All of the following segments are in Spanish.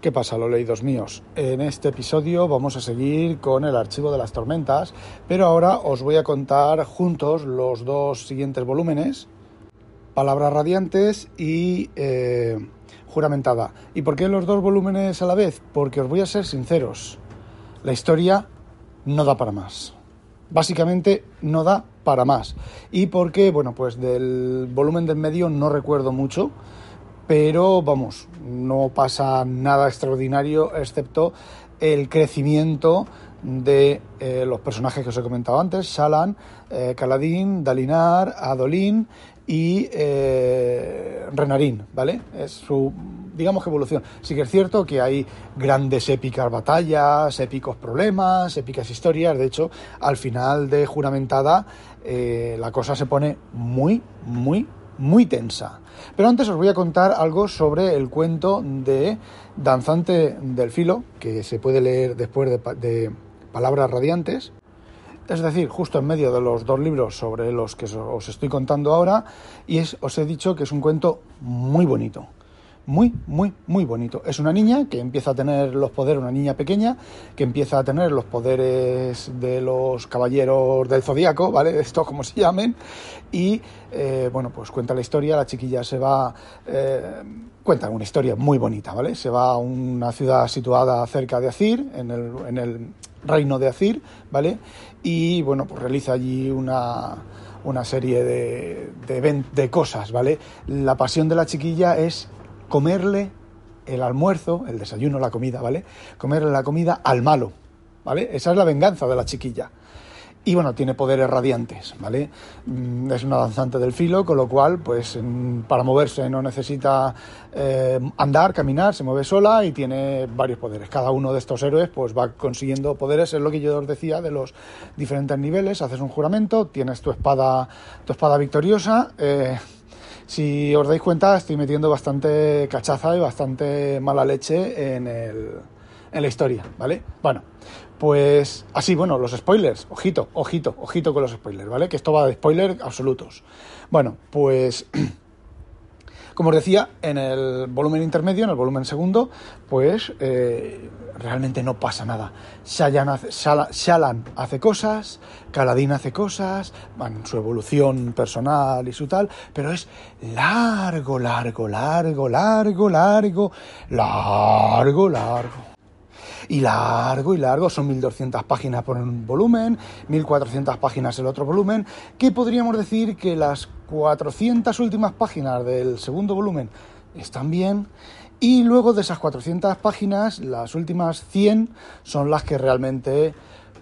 ¿Qué pasa, los leídos míos? En este episodio vamos a seguir con el archivo de las tormentas, pero ahora os voy a contar juntos los dos siguientes volúmenes, Palabras Radiantes y eh, Juramentada. ¿Y por qué los dos volúmenes a la vez? Porque os voy a ser sinceros, la historia no da para más. Básicamente no da para más. Y porque, bueno, pues del volumen del medio no recuerdo mucho pero vamos, no pasa nada extraordinario excepto el crecimiento de eh, los personajes que os he comentado antes, Shalan, eh, Kaladin, Dalinar, Adolin y eh, Renarin, ¿vale? Es su, digamos que evolución. Sí que es cierto que hay grandes épicas batallas, épicos problemas, épicas historias, de hecho, al final de Juramentada la cosa se pone muy, muy, muy tensa. Pero antes os voy a contar algo sobre el cuento de Danzante del Filo, que se puede leer después de, Palabras Radiantes. Es decir, justo en medio de los dos libros sobre los que os estoy contando ahora, y os he dicho que es un cuento muy bonito muy, muy, muy bonito. Es una niña que empieza a tener los poderes, una niña pequeña, que empieza a tener los poderes de los caballeros del zodiaco, ¿vale? Esto como se llamen. Y, eh, bueno, pues cuenta la historia, la chiquilla se va... Eh, cuenta una historia muy bonita, ¿vale? Se va a una ciudad situada cerca de Azir, en el, en el reino de Azir, ¿vale? Y, bueno, pues realiza allí una una serie de, de, de, cosas, ¿vale? La pasión de la chiquilla es comerle el almuerzo, el desayuno, la comida, ¿vale? Comerle la comida al malo, ¿vale? Esa es la venganza de la chiquilla. Y bueno, tiene poderes radiantes, ¿vale? Mm, es una danzante del filo, con lo cual, pues para moverse no necesita eh, andar, caminar, se mueve sola y tiene varios poderes. Cada uno de estos héroes, pues va consiguiendo poderes, es lo que yo os decía de los diferentes niveles. Haces un juramento, tienes tu espada, tu espada victoriosa. Eh, si os dais cuenta, estoy metiendo bastante cachaza y bastante mala leche en, el, en la historia, ¿vale? Bueno, pues así, bueno, los spoilers, ojito, ojito, ojito con los spoilers, ¿vale? Que esto va de spoilers absolutos. Bueno, pues como os decía, en el volumen intermedio, en el volumen segundo, pues eh, realmente no pasa nada. Shalan hace, cosas, Kaladin hace cosas, van su evolución personal y su tal, pero es largo, largo, largo, largo, largo, largo, largo y largo y largo, son 1200 páginas por un volumen, 1400 páginas el otro volumen, que podríamos decir que las 400 últimas páginas del segundo volumen están bien y luego de esas 400 páginas, las últimas 100 son las que realmente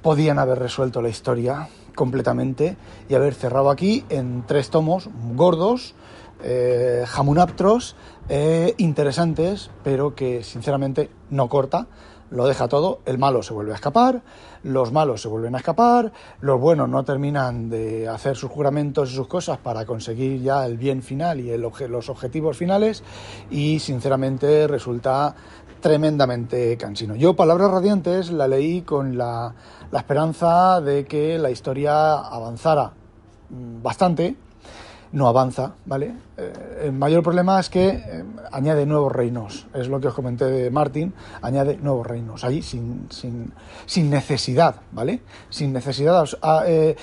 podían haber resuelto la historia completamente y haber cerrado aquí en tres tomos gordos, eh, jamunaptros, eh, interesantes, pero que sinceramente no corta lo deja todo, el malo se vuelve a escapar, los malos se vuelven a escapar, los buenos no terminan de hacer sus juramentos y sus cosas para conseguir ya el bien final y los objetivos finales y sinceramente resulta tremendamente cansino. Yo Palabras Radiantes la leí con la, la esperanza de que la historia avanzara mm, bastante, no avanza, ¿vale? Eh, el mayor problema es que eh, añade nuevos reinos, es lo que os comenté de Martin, añade nuevos reinos, ahí sin, sin, sin necesidad, ¿vale? Sin necesidad, eh,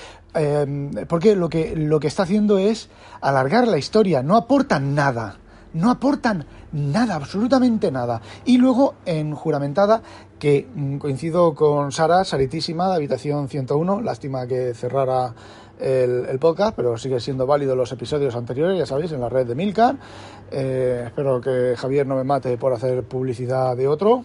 porque lo que, lo que está haciendo es alargar la historia, no aportan nada, no aportan nada, absolutamente nada. Y luego en Juramentada, que mm, coincido con Sara, Saritísima, de Habitación 101, lástima que cerrara el, podcast, pero sigue siendo válido los episodios anteriores, ya sabéis, en la red de Milcar. Eh, espero que Javier no me mate por hacer publicidad de otro.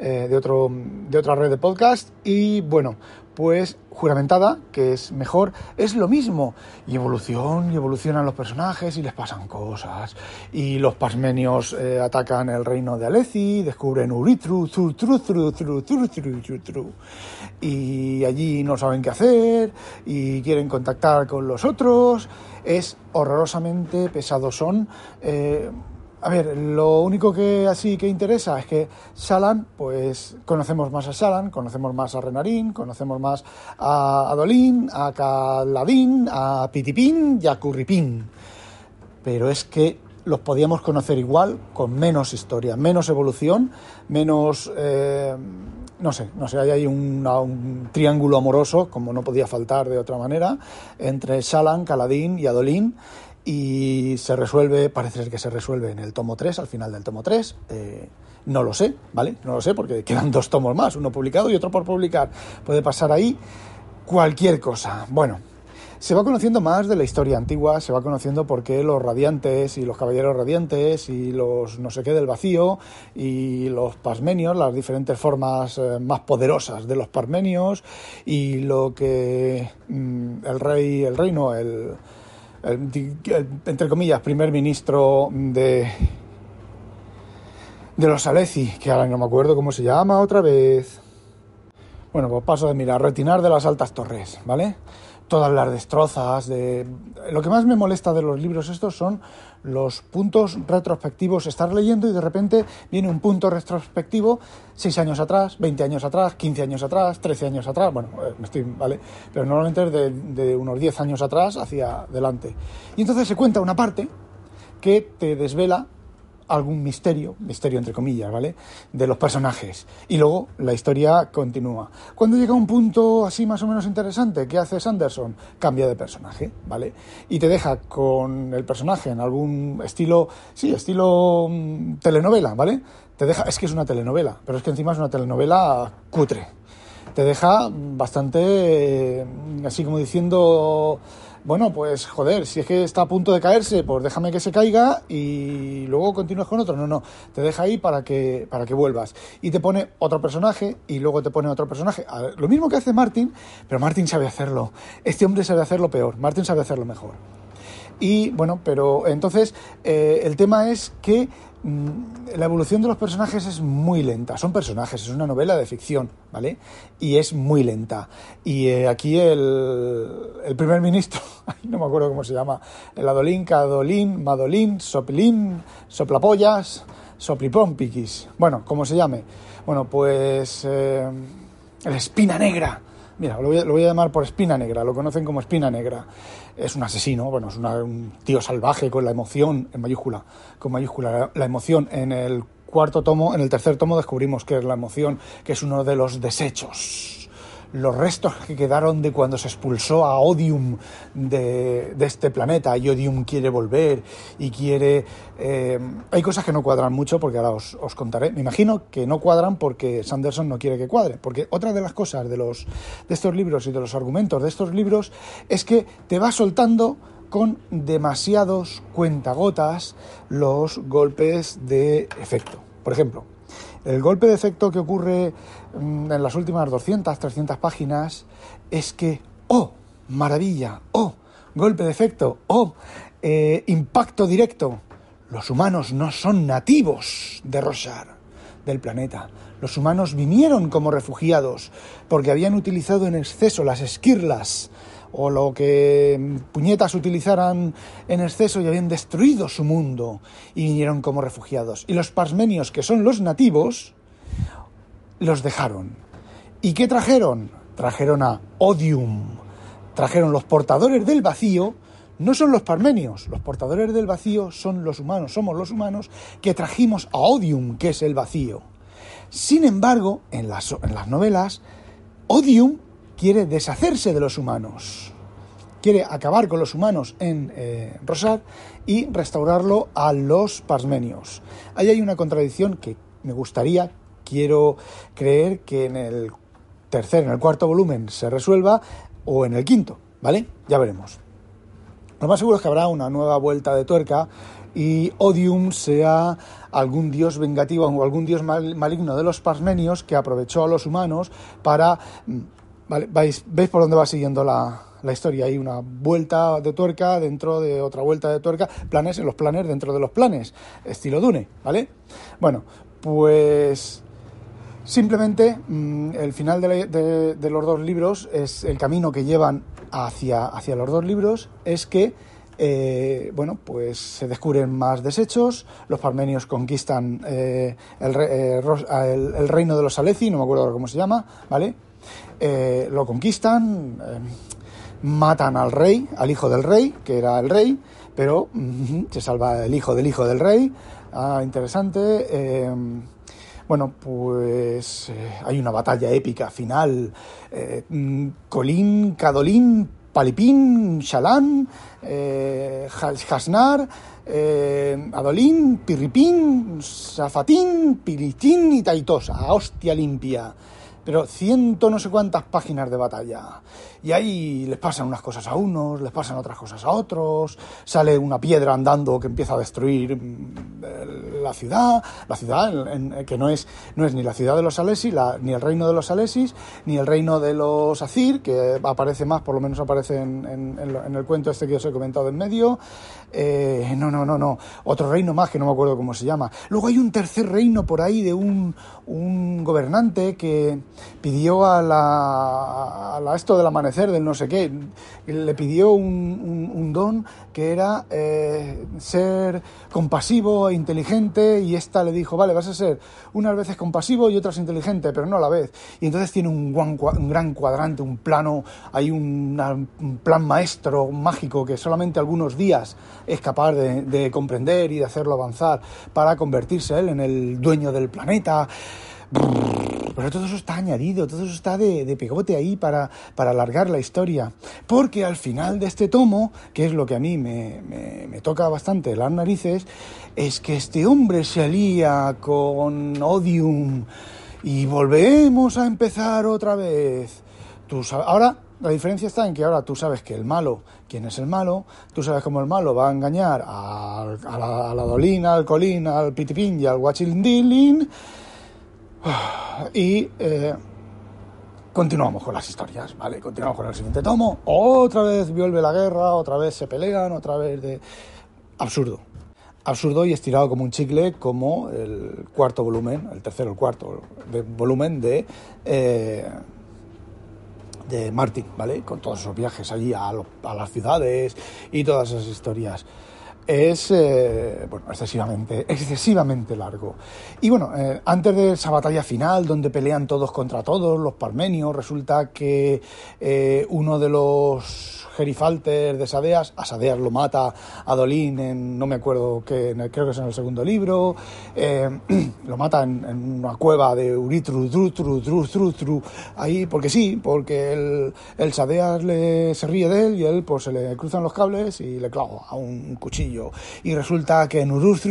Eh, de, otro, de otra red de podcast. Y bueno, pues juramentada, que es mejor, es lo mismo. Y evolución, y evolucionan los personajes y les pasan cosas. Y los pasmenios eh, atacan el reino de Aleci, descubren Uritru, tru, tru, tru, tru, tru, tru, tru, y allí no saben qué hacer y quieren contactar con los otros. Es horrorosamente pesado. Son. Eh, a ver, lo único que así que interesa es que Shalan, pues conocemos más a Shalan, conocemos más a Renarín, conocemos más a Adolín, a Caladín, a Pitipín y a Curripín. Pero es que los podíamos conocer igual, con menos historia, menos evolución, menos... Eh, no sé, no sé, hay ahí un, un, triángulo amoroso, como no podía faltar de otra manera, entre Shalan, Caladín y Adolín y se resuelve, parece ser que se resuelve en el tomo 3, al final del tomo 3. Eh, no lo sé, ¿vale? No lo sé porque quedan dos tomos más, uno publicado y otro por publicar. Puede pasar ahí cualquier cosa. Bueno, se va conociendo más de la historia antigua, se va conociendo por qué los radiantes y los caballeros radiantes y los no sé qué del vacío y los pasmenios, las diferentes formas eh, más poderosas de los parmenios y lo que mm, el rey, el reino, el entre comillas, primer ministro de, de los Aleci, que ahora no me acuerdo cómo se llama otra vez. Bueno, pues paso de mirar, retinar de las altas torres, ¿vale? Todas las destrozas. De... Lo que más me molesta de los libros estos son los puntos retrospectivos. Estar leyendo y de repente viene un punto retrospectivo 6 años atrás, 20 años atrás, 15 años atrás, 13 años atrás. Bueno, eh, me estoy, ¿vale? Pero normalmente es de, de unos 10 años atrás hacia adelante. Y entonces se cuenta una parte que te desvela algún misterio, misterio entre comillas, ¿vale? De los personajes. Y luego la historia continúa. Cuando llega un punto así más o menos interesante, ¿qué hace Sanderson? Cambia de personaje, ¿vale? Y te deja con el personaje en algún estilo, sí, estilo mm, telenovela, ¿vale? Te deja, es que es una telenovela, pero es que encima es una telenovela cutre. Te deja bastante, eh, así como diciendo bueno, pues joder, si es que está a punto de caerse, pues déjame que se caiga y luego continúas con otro. No, no, te deja ahí para que, para que vuelvas. Y te pone otro personaje y luego te pone otro personaje. lo mismo que hace Martin, pero Martin sabe hacerlo. Este hombre sabe hacerlo peor, Martin sabe hacerlo mejor. Y bueno, pero entonces eh, el tema es que la evolución de los personajes es muy lenta. Son personajes, es una novela de ficción, ¿vale? Y es muy lenta. Y eh, aquí el, el, primer ministro, no me acuerdo cómo se llama, el Adolín, Cadolín, Madolín, Soplín, Soplapollas, Soplipompiquis, bueno, como se llame. Bueno, pues eh, el Espina Negra Mira, lo voy, a, llamar por Espina Negra, lo conocen como Espina Negra. Es un asesino, bueno, es un tío salvaje con la emoción, en mayúscula, con mayúscula, la emoción. En el cuarto tomo, en el tercer tomo descubrimos que es la emoción, que es uno de los desechos los restos que quedaron de cuando se expulsó a Odium de, este planeta y Odium quiere volver y quiere... Eh, hay cosas que no cuadran mucho porque ahora os, os, contaré. Me imagino que no cuadran porque Sanderson no quiere que cuadre. Porque otra de las cosas de, los, de estos libros y de los argumentos de estos libros es que te va soltando con demasiados cuentagotas los golpes de efecto. Por ejemplo, el golpe de efecto que ocurre mm, en las últimas 200, 300 páginas es que, oh, maravilla, oh, golpe de efecto, oh, eh, impacto directo. Los humanos no son nativos de Roshar, del planeta. Los humanos vinieron como refugiados porque habían utilizado en exceso las esquirlas o lo que puñetas utilizaran en exceso y habían destruido su mundo y vinieron como refugiados. Y los pasmenios, que son los nativos, los dejaron. ¿Y qué trajeron? Trajeron a Odium. Trajeron los portadores del vacío. No son los parmenios, los portadores del vacío son los humanos, somos los humanos que trajimos a Odium, que es el vacío. Sin embargo, en las, en las novelas, Odium quiere deshacerse de los humanos, quiere acabar con los humanos en eh, Rosar y restaurarlo a los pasmenios. Ahí hay una contradicción que me gustaría, quiero creer que en el tercer, en el cuarto volumen se resuelva o en el quinto, ¿vale? Ya veremos. Lo más seguro es que habrá una nueva vuelta de tuerca y Odium sea algún dios vengativo o algún dios maligno de los parmenios que aprovechó a los humanos para... Vale, ¿veis, ¿Veis por dónde va siguiendo la, la historia? Hay una vuelta de tuerca dentro de otra vuelta de tuerca, planes en los planes dentro de los planes, estilo Dune, ¿vale? Bueno, pues simplemente mm, el final de, de, los dos libros es el camino que llevan hacia, hacia los dos libros es que eh, bueno, pues se descubren más desechos, los parmenios conquistan eh, eh, el, reino de los Aleci, no me acuerdo cómo se llama, ¿vale? Lo conquistan, matan al rey, al hijo del rey, que era el rey, pero se salva el hijo del hijo del rey, ah, interesante. Bueno, pues hay una batalla épica final. Mm, Colín, Cadolín, Palipín, Shalán, eh, Hasnar, eh, Adolín, Pirripín, Safatín, Piritín y Taitosa. Hostia limpia. Pero ciento no sé cuántas páginas de batalla. Y ahí les pasan unas cosas a unos, les pasan otras cosas a otros, sale una piedra andando que empieza a destruir mm, la ciudad, la ciudad que no es, no es ni la ciudad de los Alesis, ni el reino de los Alesis, ni el reino de los Azir, que aparece más, por lo menos aparece en, el cuento este que os he comentado en medio. Eh, no, no, no, no. Otro reino más que no me acuerdo cómo se llama. Luego hay un tercer reino por ahí de un, un gobernante que pidió a la, a esto del amanecer del no sé qué. Le pidió un, don que era eh, ser compasivo e inteligente y esta le dijo, vale, vas a ser unas veces compasivo y otras inteligente, pero no a la vez. Y entonces tiene un, gran cuadrante, un plano, hay un plan maestro mágico que solamente algunos días es capaz de, de comprender y de hacerlo avanzar para convertirse él en el dueño del planeta. Pero todo eso está añadido, todo eso está de, pegote ahí para, para, alargar la historia. Porque al final de este tomo, que es lo que a mí me, me, toca bastante las narices, es que este hombre se alía con Odium y volvemos a empezar otra vez. Tú ahora la diferencia está en que ahora tú sabes que el malo, quién es el malo, tú sabes cómo el malo va a engañar a, la, Dolina, al Colín, al Pitipín y al Guachildilin y eh, continuamos con las historias, ¿vale? Continuamos con el siguiente tomo. Otra vez vuelve la guerra, otra vez se pelean, otra vez de... Absurdo. Absurdo y estirado como un chicle, como el cuarto volumen, el tercero, el cuarto volumen de... Eh, de Martin, ¿vale? Con todos esos viajes allí a, a las ciudades y todas esas historias es eh, bueno, excesivamente, excesivamente largo. Y bueno, eh, antes de esa batalla final, donde pelean todos contra todos, los parmenios, resulta que eh, uno de los gerifalter de Sadeas, a Sadeas lo mata a Dolín en, no me acuerdo qué, creo que es en el segundo libro, lo mata en, una cueva de Uritru, Drutru, Drutru, ahí, porque sí, porque el, el Sadeas le, se ríe de él y él pues se le cruzan los cables y le clava a un cuchillo y resulta que en Urus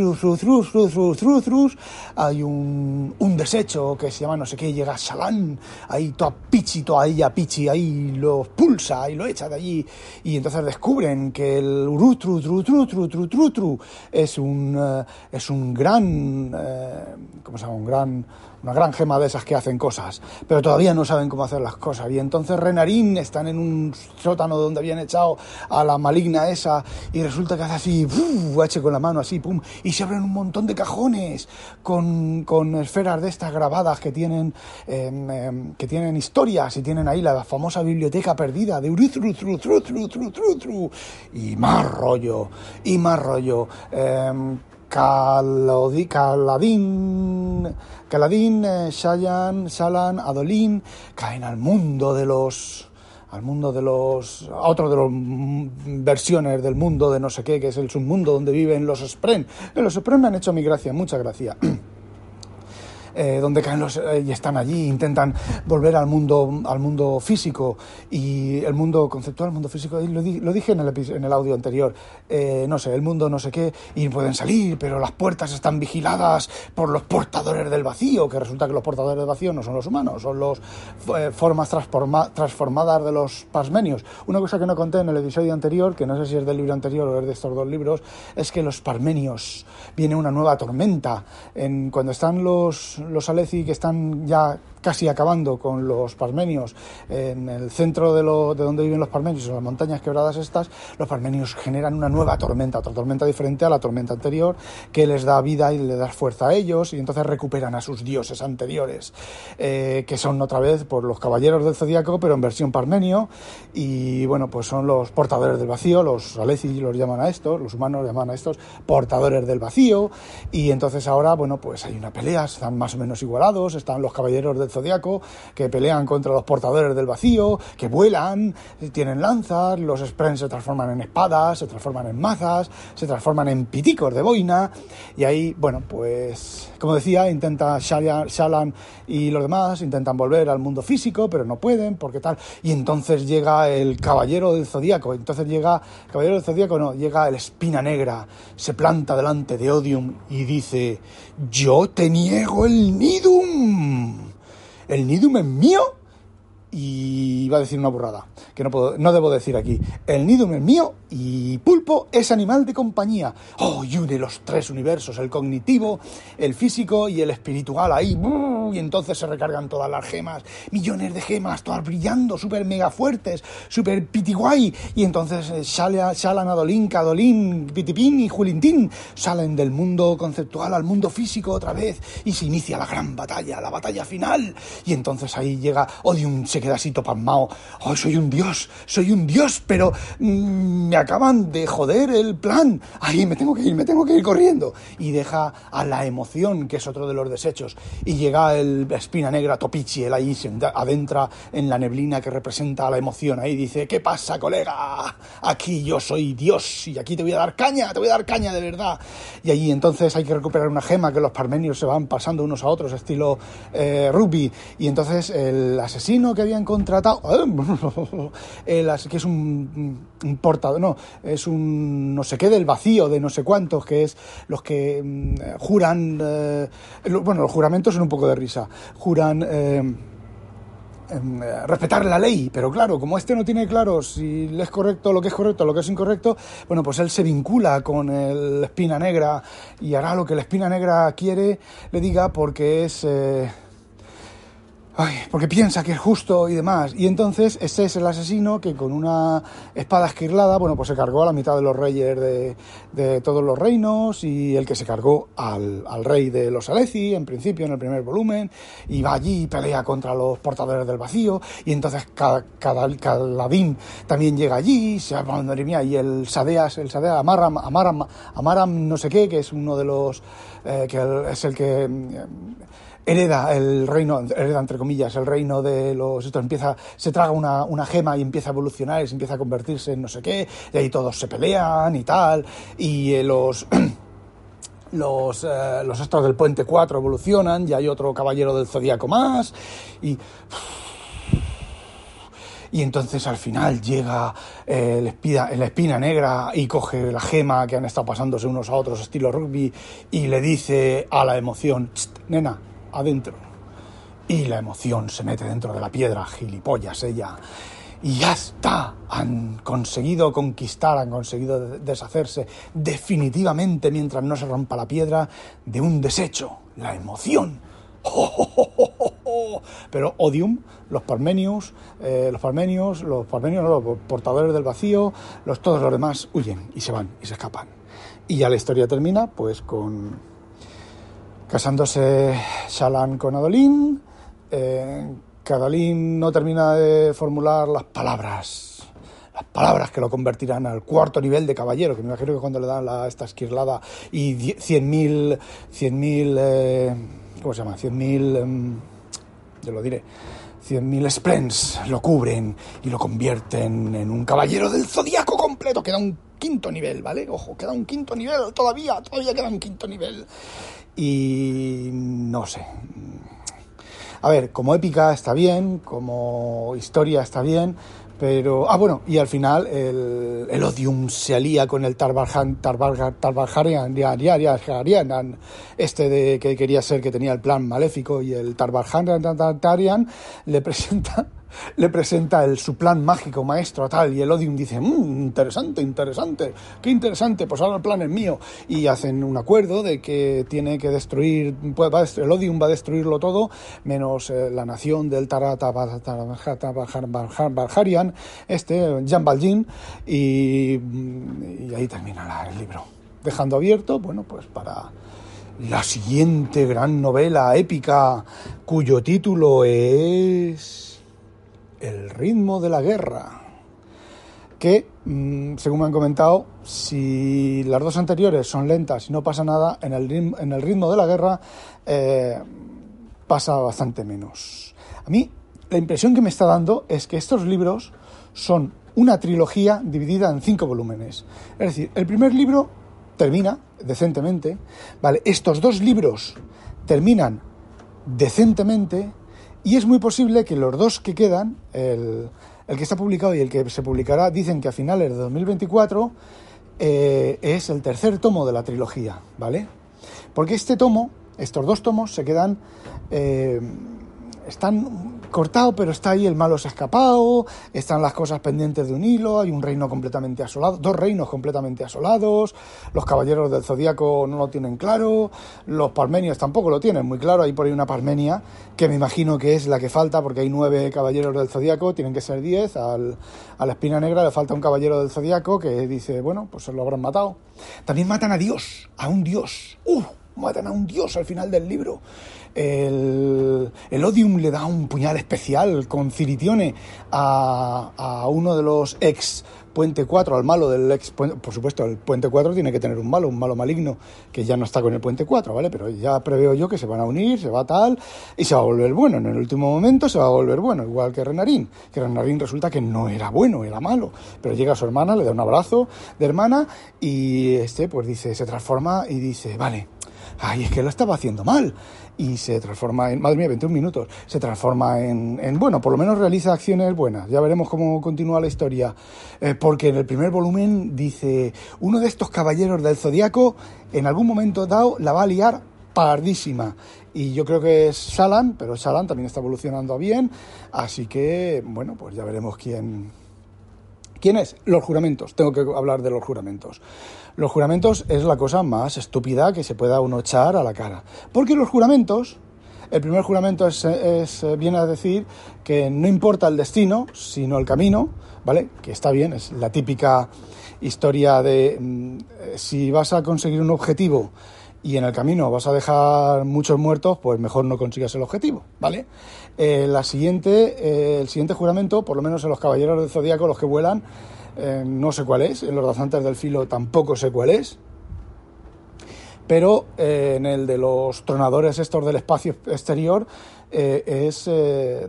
hay un, un desecho que se llama no sé qué, llega Salán, ahí toda pichi, toda ella pichi, ahí lo pulsa y lo echa de allí y entonces descubren que el Urutru, es un, es un gran, ¿cómo se llama? Un gran una gran gema de esas que hacen cosas, pero todavía no saben cómo hacer las cosas. Y entonces Renarín están en un sótano donde habían echado a la maligna esa y resulta que hace así, eche con la mano así, pum, y se abren un montón de cajones con, con esferas de estas grabadas que tienen, em, em, que tienen historias y tienen ahí la famosa biblioteca perdida de y más rollo, y más rollo. Em, Caladín, Caladín, eh, Shayan, Shalan, Adolín caen al mundo de los al mundo de los a otro de las versiones del mundo de no sé qué, que es el submundo donde viven los Spren. Los Spren me han hecho mi gracia, mucha gracia. eh, donde caen los eh, y están allí, intentan volver al mundo, al mundo físico y el mundo conceptual, el mundo físico, lo, lo dije en el, en audio anterior, eh, no sé, el mundo no sé qué, y pueden salir, pero las puertas están vigiladas por los portadores del vacío, que resulta que los portadores del vacío no son los humanos, son las formas transformadas de los pasmenios. Una cosa que no conté en el episodio anterior, que no sé si es del libro anterior o es de estos dos libros, es que los parmenios viene una nueva tormenta. En, cuando están los, los Aleci que están ya casi acabando con los parmenios en el centro de, lo, de donde viven los parmenios, en las montañas quebradas estas, los parmenios generan una nueva tormenta, otra tormenta diferente a la tormenta anterior, que les da vida y le da fuerza a ellos, y entonces recuperan a sus dioses anteriores, eh, que son otra vez por los caballeros del zodiaco, pero en versión parmenio, y bueno, pues son los portadores del vacío, los Aleci los llaman a estos, los humanos llaman a estos portadores del vacío, y entonces ahora, bueno, pues hay una pelea, están más o menos igualados, están los caballeros del zodiaco que pelean contra los portadores del vacío, que vuelan, tienen lanzas, los Spren se transforman en espadas, se transforman en mazas, se transforman en piticos de boina, y ahí, bueno, pues, como decía, intenta Shalan y los demás, intentan volver al mundo físico, pero no pueden, porque tal, y entonces llega el caballero del zodiaco, entonces llega, caballero del zodiaco no, llega el espina negra, se planta delante de Odium y dice, yo te niego el Nidum el Nidum es mío y iba a decir una burrada, que no, puedo, no debo decir aquí. El Nidum es mío y Pulpo es animal de compañía. Oh, y une los tres universos, el cognitivo, el físico y el espiritual ahí. Y entonces se recargan todas las gemas, millones de gemas, todas brillando, súper mega fuertes, súper pitiguay. Y entonces eh, Shalan, Adolín, Cadolín, Pitipín y Julintín salen del mundo conceptual al mundo físico otra vez y se inicia la gran batalla, la batalla final. Y entonces ahí llega Odium, se queda así topamao. Oh, soy un dios, soy un dios, pero mm, me acaban de joder el plan. Ahí me tengo que ir, me tengo que ir corriendo. Y deja a la emoción, que es otro de los desechos. Y llega el espina negra Topichi, él ahí se adentra en la neblina que representa la emoción. Ahí dice, ¿qué pasa, colega? Aquí yo soy Dios y aquí te voy a dar caña, te voy a dar caña de verdad. Y allí entonces hay que recuperar una gema que los parmenios se van pasando unos a otros, estilo eh, rugby. Y entonces el asesino que habían contratado, el, que es un, un portador, no, es un no sé qué del vacío, de no sé cuántos, que es los que mm, juran, eh, bueno, los juramentos son un poco de risa, juran... Eh, em, respetar la ley, pero claro, como este no tiene claro si es correcto lo que es correcto, lo que es incorrecto, bueno, pues él se vincula con el espina negra y hará lo que la espina negra quiere, le diga, porque es... Eh, porque piensa que es justo y demás. Y entonces ese es el asesino que con una espada esquirlada, bueno, pues se cargó a la mitad de los reyes de, todos los reinos y el que se cargó al, rey de los Aleci, en principio, en el primer volumen, y va allí y pelea contra los portadores del vacío, y entonces cada, cada, también llega allí, se madre mía, y el Sadeas, el Sadeas Amaram, Amaram, Amaram no sé qué, que es uno de los, eh, que es el que hereda el reino, hereda entre comillas, el reino de los esto empieza, se traga una, una gema y empieza a evolucionar y se empieza a convertirse en no sé qué, y ahí todos se pelean y tal, y eh, los los, eh, los astros del puente 4 evolucionan, y hay otro caballero del zodíaco más, y y entonces al final llega espina, la espina negra y coge la gema que han estado pasándose unos a otros estilo rugby y le dice a la emoción, nena, adentro. Y la emoción se mete dentro de la piedra, gilipollas ella. Y ya está, han conseguido conquistar, han conseguido deshacerse definitivamente mientras no se rompa la piedra de un desecho, la emoción. Pero Odium, los parmenios, eh, los parmenios, los parmenios, los portadores del vacío, los, todos los demás huyen y se van y se escapan. Y ya la historia termina pues con casándose Shalan con Adolín. Eh, no termina de formular las palabras, las palabras que lo convertirán al cuarto nivel de caballero, que me imagino que cuando le dan la, esta esquirlada y 100.000, 100.000, eh, ¿cómo se llama? 100.000, eh, yo lo diré, 100.000 Sprens lo cubren y lo convierten en un caballero del zodiaco completo, queda un quinto nivel, ¿vale? Ojo, queda un quinto nivel todavía, todavía queda un quinto nivel. Y no sé, A ver, como épica está bien, como historia está bien, pero, ah, bueno, y al final el, el Odium se alía con el Tarbarhan, Tarbarharian, este de que quería ser, que tenía el plan maléfico, y el Tarbarharian le presenta le presenta el, su plan mágico maestro tal y el Odium dice, mmm, interesante, interesante, qué interesante, pues ahora el plan es mío y hacen un acuerdo de que tiene que destruir, pues, el Odium va a destruirlo todo menos eh, la nación del Tarata Barharian, este, Jan Valjean y, y ahí termina el libro, dejando abierto, bueno, pues para la siguiente gran novela épica cuyo título es el ritmo de la guerra, que, mm, según me han comentado, si las dos anteriores son lentas y no pasa nada, en el, ritmo, en el ritmo de la guerra eh, pasa bastante menos. A mí, la impresión que me está dando es que estos libros son una trilogía dividida en cinco volúmenes. Es decir, el primer libro termina decentemente, ¿vale? Estos dos libros terminan decentemente y es muy posible que los dos que quedan, el, que está publicado y el que se publicará, dicen que a finales de 2024 eh, es el tercer tomo de la trilogía, ¿vale? Porque este tomo, estos dos tomos, se quedan... Eh, están cortado, pero está ahí el malo se ha escapado, están las cosas pendientes de un hilo, hay un reino completamente asolado, dos reinos completamente asolados, los caballeros del zodíaco no lo tienen claro, los parmenios tampoco lo tienen muy claro, hay por ahí una parmenia que me imagino que es la que falta, porque hay nueve caballeros del zodíaco, tienen que ser diez, al, a la espina negra le falta un caballero del zodíaco que dice, bueno, pues se lo habrán matado. También matan a Dios, a un Dios, ¡uh! Matan a un Dios al final del libro. El, el, Odium le da un puñal especial con Ciritione a, a uno de los ex Puente 4, al malo del ex Por supuesto, el Puente 4 tiene que tener un malo, un malo maligno, que ya no está con el Puente 4, ¿vale? Pero ya preveo yo que se van a unir, se va tal, y se va a volver bueno. En el último momento se va a volver bueno, igual que Renarín. Que Renarín resulta que no era bueno, era malo. Pero llega su hermana, le da un abrazo de hermana, y este, pues dice, se transforma y dice, vale, ay, es que lo estaba haciendo mal y se transforma en, madre mía, 21 minutos, se transforma en, en bueno, por lo menos realiza acciones buenas. Ya veremos cómo continúa la historia, eh, porque en el primer volumen dice, uno de estos caballeros del zodiaco en algún momento dado la va a liar pardísima. Y yo creo que es Salan, pero Salan también está evolucionando bien, así que, bueno, pues ya veremos quién, ¿Quién es? Los juramentos. Tengo que hablar de los juramentos. Los juramentos es la cosa más estúpida que se pueda uno echar a la cara. Porque los juramentos, el primer juramento es, viene a decir que no importa el destino, sino el camino, ¿vale? Que está bien, es la típica historia de mm, si vas a conseguir un objetivo y en el camino vas a dejar muchos muertos, pues mejor no consigas el objetivo, ¿vale? Eh, la siguiente, eh, el siguiente juramento, por lo menos en los caballeros del zodíaco, los que vuelan, eh, no sé cuál es, en los danzantes del filo tampoco sé cuál es, pero eh, en el de los tronadores estos del espacio exterior eh, es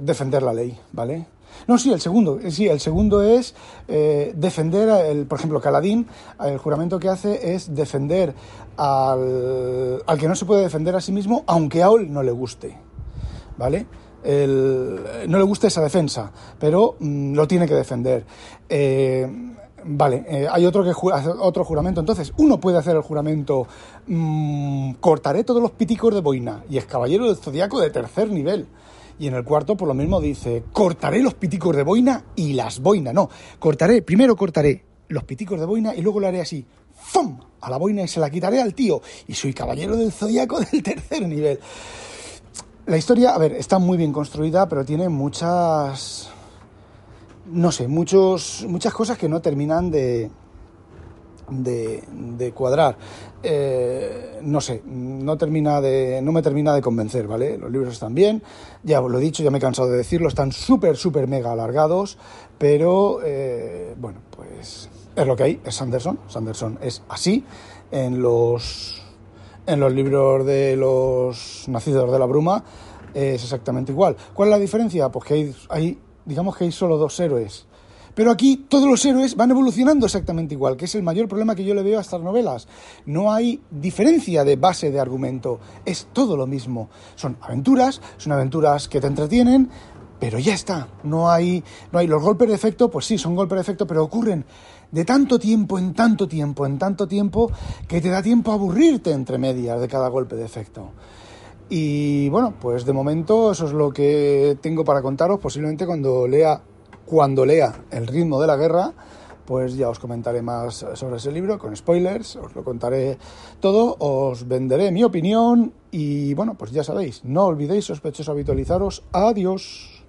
defender la ley, ¿vale? No, sí, el segundo, sí, el segundo es defender, el, por ejemplo, Caladín, el juramento que hace es defender al, al que no se puede defender a sí mismo, aunque a él no le guste, ¿vale? No le gusta esa defensa, pero mm, lo tiene que defender. Eh, vale, eh, hay otro, que otro juramento. Entonces, uno puede hacer el juramento, mm, cortaré todos los piticos de boina, y es caballero del zodiaco de tercer nivel. Y en el cuarto, por lo mismo, dice, cortaré los piticos de boina y las boinas. No, cortaré, primero cortaré los piticos de boina y luego lo haré así, ¡fum! a la boina y se la quitaré al tío. Y soy caballero del zodiaco del tercer nivel. La historia, a ver, está muy bien construida, pero tiene muchas. No sé, muchos, muchas cosas que no terminan de. de, cuadrar. Eh, no sé, no, termina de, no me termina de convencer, ¿vale? Los libros están bien, ya lo he dicho, ya me he cansado de decirlo, están súper, súper mega alargados, pero eh, bueno, pues es lo que hay, es Sanderson. Sanderson es así en los en los libros de los nacidos de la bruma es exactamente igual. ¿Cuál es la diferencia? Pues que hay, digamos que hay solo dos héroes. Pero aquí todos los héroes van evolucionando exactamente igual, que es el mayor problema que yo le veo a estas novelas. No hay diferencia de base de argumento, es todo lo mismo. Son aventuras, son aventuras que te entretienen, pero ya está. No hay, no hay los golpes de efecto, pues sí, son golpes de efecto, pero ocurren de tanto tiempo en tanto tiempo, en tanto tiempo, que te da tiempo a aburrirte entre medias de cada golpe de efecto. Y bueno, pues de momento eso es lo que tengo para contaros. Posiblemente cuando lea, cuando lea El ritmo de la guerra, pues ya os comentaré más sobre ese libro, con spoilers, os lo contaré todo, os venderé mi opinión y bueno, pues ya sabéis, no olvidéis sospechosos habitualizaros. Adiós.